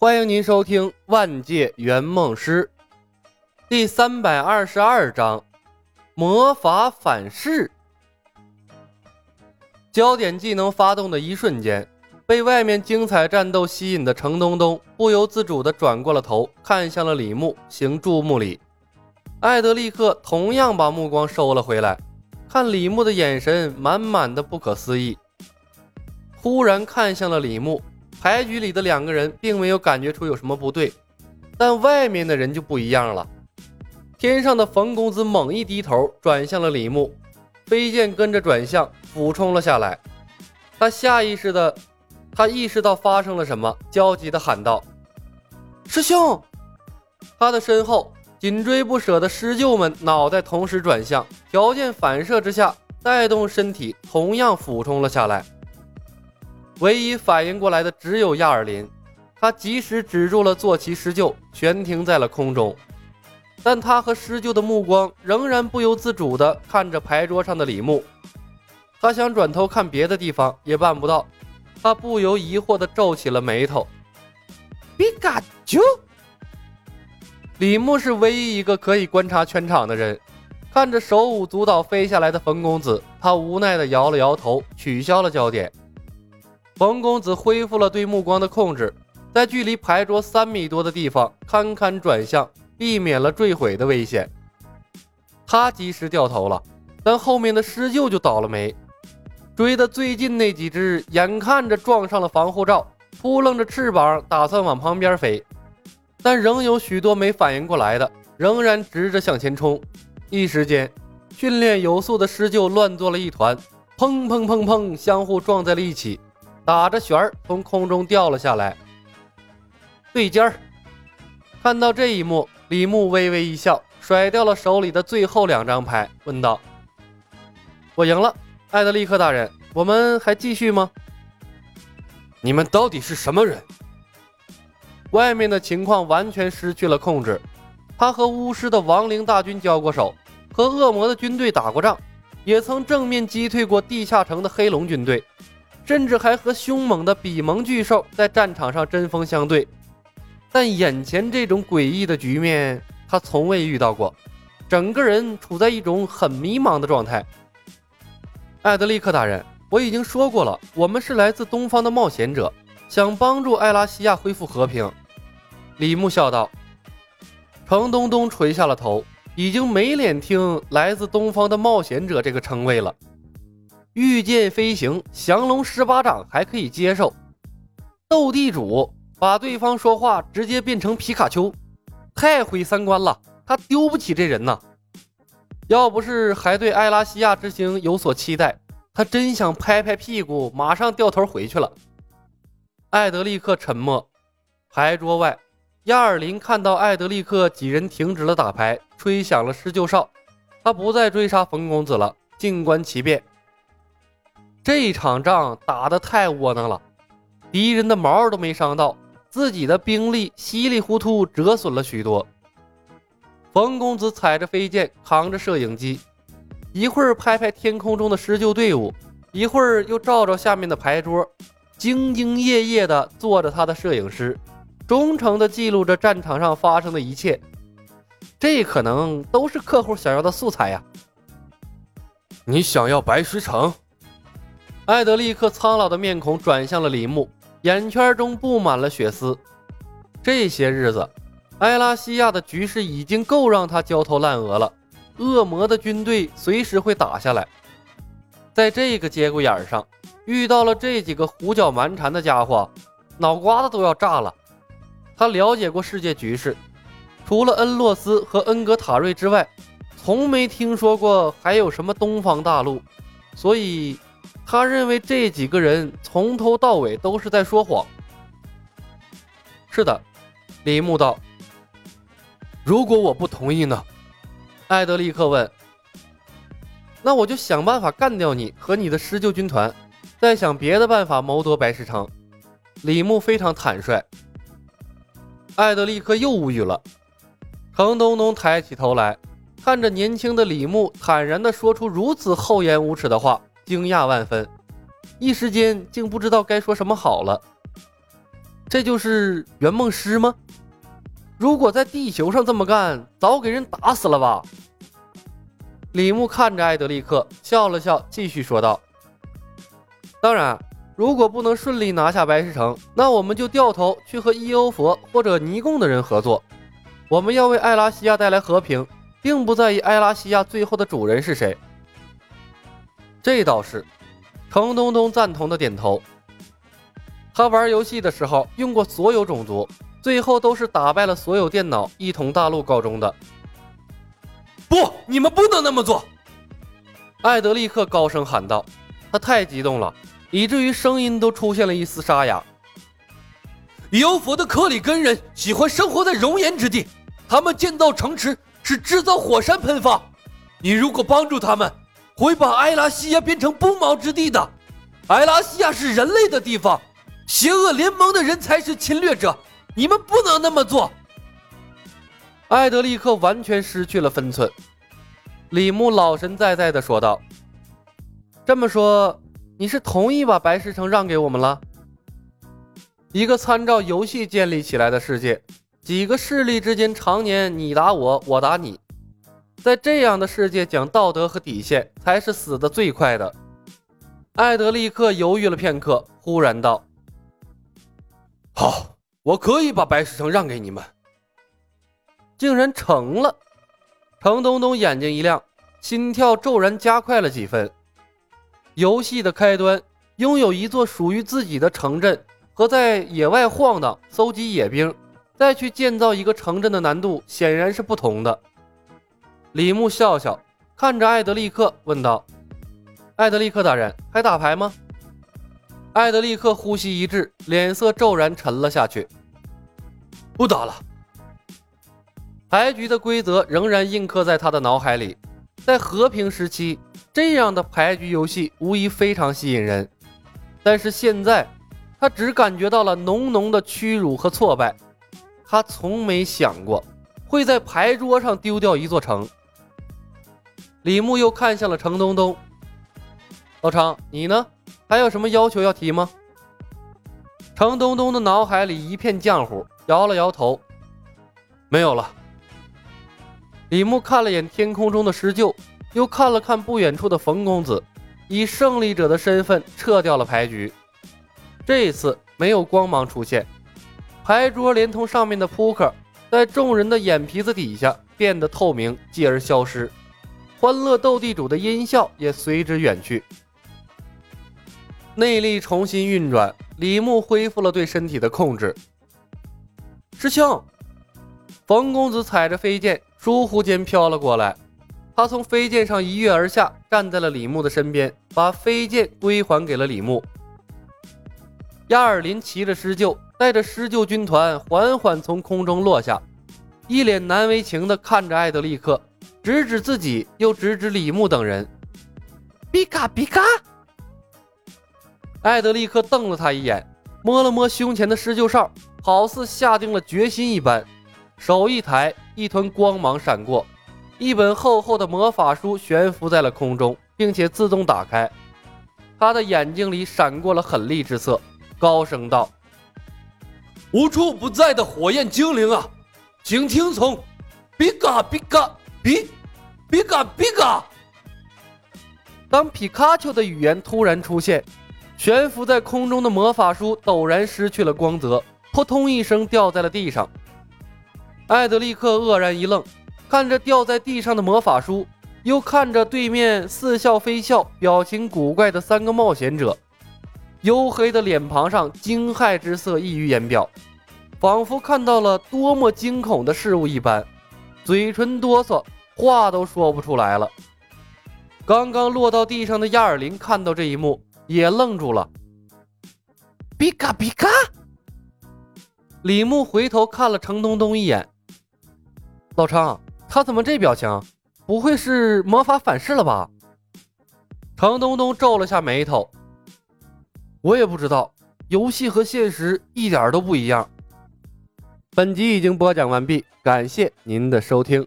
欢迎您收听《万界圆梦师》第三百二十二章：魔法反噬。焦点技能发动的一瞬间，被外面精彩战斗吸引的程东东不由自主地转过了头，看向了李牧，行注目礼。艾德立刻同样把目光收了回来，看李牧的眼神满满的不可思议。忽然看向了李牧。牌局里的两个人并没有感觉出有什么不对，但外面的人就不一样了。天上的冯公子猛一低头，转向了李牧，飞剑跟着转向，俯冲了下来。他下意识的，他意识到发生了什么，焦急的喊道：“师兄！”他的身后紧追不舍的师舅们脑袋同时转向，条件反射之下，带动身体同样俯冲了下来。唯一反应过来的只有亚尔林，他及时止住了坐骑施救，悬停在了空中。但他和施救的目光仍然不由自主地看着牌桌上的李牧，他想转头看别的地方也办不到，他不由疑惑地皱起了眉头。皮卡丘，李牧是唯一一个可以观察全场的人，看着手舞足蹈飞下来的冯公子，他无奈地摇了摇头，取消了焦点。冯公子恢复了对目光的控制，在距离牌桌三米多的地方堪堪转向，避免了坠毁的危险。他及时掉头了，但后面的狮鹫就倒了霉。追的最近那几只，眼看着撞上了防护罩，扑棱着翅膀打算往旁边飞，但仍有许多没反应过来的，仍然直着向前冲。一时间，训练有素的狮鹫乱作了一团，砰砰砰砰，相互撞在了一起。打着旋儿从空中掉了下来，对尖儿。看到这一幕，李牧微微一笑，甩掉了手里的最后两张牌，问道：“我赢了，艾德利克大人，我们还继续吗？”你们到底是什么人？外面的情况完全失去了控制。他和巫师的亡灵大军交过手，和恶魔的军队打过仗，也曾正面击退过地下城的黑龙军队。甚至还和凶猛的比蒙巨兽在战场上针锋相对，但眼前这种诡异的局面，他从未遇到过，整个人处在一种很迷茫的状态。艾德利克大人，我已经说过了，我们是来自东方的冒险者，想帮助艾拉西亚恢复和平。李牧笑道。程东东垂下了头，已经没脸听“来自东方的冒险者”这个称谓了。御剑飞行，降龙十八掌还可以接受。斗地主把对方说话直接变成皮卡丘，太毁三观了。他丢不起这人呐。要不是还对艾拉西亚之行有所期待，他真想拍拍屁股，马上掉头回去了。艾德利克沉默。牌桌外，亚尔林看到艾德利克几人停止了打牌，吹响了施救哨。他不再追杀冯公子了，静观其变。这场仗打得太窝囊了，敌人的毛都没伤到，自己的兵力稀里糊涂折损了许多。冯公子踩着飞剑，扛着摄影机，一会儿拍拍天空中的施救队伍，一会儿又照照下面的牌桌，兢兢业业地做着他的摄影师，忠诚地记录着战场上发生的一切。这可能都是客户想要的素材呀。你想要白石城？艾德立刻苍老的面孔转向了李牧，眼圈中布满了血丝。这些日子，埃拉西亚的局势已经够让他焦头烂额了。恶魔的军队随时会打下来，在这个节骨眼上遇到了这几个胡搅蛮缠的家伙，脑瓜子都要炸了。他了解过世界局势，除了恩洛斯和恩格塔瑞之外，从没听说过还有什么东方大陆，所以。他认为这几个人从头到尾都是在说谎。是的，李牧道。如果我不同意呢？艾德利克问。那我就想办法干掉你和你的施救军团，再想别的办法谋夺白石城。李牧非常坦率。艾德利克又无语了。程东东抬起头来，看着年轻的李牧，坦然地说出如此厚颜无耻的话。惊讶万分，一时间竟不知道该说什么好了。这就是圆梦师吗？如果在地球上这么干，早给人打死了吧？李牧看着艾德利克，笑了笑，继续说道：“当然，如果不能顺利拿下白石城，那我们就掉头去和伊欧佛或者尼贡的人合作。我们要为艾拉西亚带来和平，并不在意艾拉西亚最后的主人是谁。”这倒是，程东东赞同的点头。他玩游戏的时候用过所有种族，最后都是打败了所有电脑，一统大陆告终的。不，你们不能那么做！艾德立刻高声喊道，他太激动了，以至于声音都出现了一丝沙哑。妖佛的克里根人喜欢生活在熔岩之地，他们建造城池是制造火山喷发。你如果帮助他们，会把埃拉西亚变成不毛之地的。埃拉西亚是人类的地方。邪恶联盟的人才是侵略者，你们不能那么做。艾德立刻完全失去了分寸。李牧老神在在的说道：“这么说，你是同意把白石城让给我们了？一个参照游戏建立起来的世界，几个势力之间常年你打我，我打你，在这样的世界讲道德和底线才是死的最快的。”艾德立刻犹豫了片刻，忽然道。好，我可以把白石城让给你们。竟然成了！程东东眼睛一亮，心跳骤然加快了几分。游戏的开端，拥有一座属于自己的城镇，和在野外晃荡、搜集野兵，再去建造一个城镇的难度显然是不同的。李牧笑笑，看着艾德利克问道：“艾德利克大人，还打牌吗？”艾德利克呼吸一滞，脸色骤然沉了下去。不打了。牌局的规则仍然印刻在他的脑海里。在和平时期，这样的牌局游戏无疑非常吸引人。但是现在，他只感觉到了浓浓的屈辱和挫败。他从没想过会在牌桌上丢掉一座城。李牧又看向了程东东。老程，你呢？还有什么要求要提吗？程东东的脑海里一片浆糊，摇了摇头，没有了。李牧看了眼天空中的施救，又看了看不远处的冯公子，以胜利者的身份撤掉了牌局。这一次没有光芒出现，牌桌连同上面的扑克，在众人的眼皮子底下变得透明，继而消失。欢乐斗地主的音效也随之远去。内力重新运转，李牧恢复了对身体的控制。师兄，冯公子踩着飞剑，疏忽间飘了过来。他从飞剑上一跃而下，站在了李牧的身边，把飞剑归还给了李牧。亚尔林骑着狮鹫，带着狮鹫军团缓缓从空中落下，一脸难为情地看着艾德利克，指指自己，又指指李牧等人。比卡比卡。艾德立刻瞪了他一眼，摸了摸胸前的施救哨，好似下定了决心一般，手一抬，一团光芒闪过，一本厚厚的魔法书悬浮在了空中，并且自动打开。他的眼睛里闪过了狠厉之色，高声道：“无处不在的火焰精灵啊，请听从！比嘎比嘎比，比嘎比嘎！”当皮卡丘的语言突然出现。悬浮在空中的魔法书陡然失去了光泽，扑通一声掉在了地上。艾德立刻愕然一愣，看着掉在地上的魔法书，又看着对面似笑非笑、表情古怪的三个冒险者，黝黑的脸庞上惊骇之色溢于言表，仿佛看到了多么惊恐的事物一般，嘴唇哆嗦，话都说不出来了。刚刚落到地上的亚尔林看到这一幕。也愣住了，比卡比卡！李牧回头看了程东东一眼，老程，他怎么这表情？不会是魔法反噬了吧？程东东皱了下眉头，我也不知道，游戏和现实一点都不一样。本集已经播讲完毕，感谢您的收听，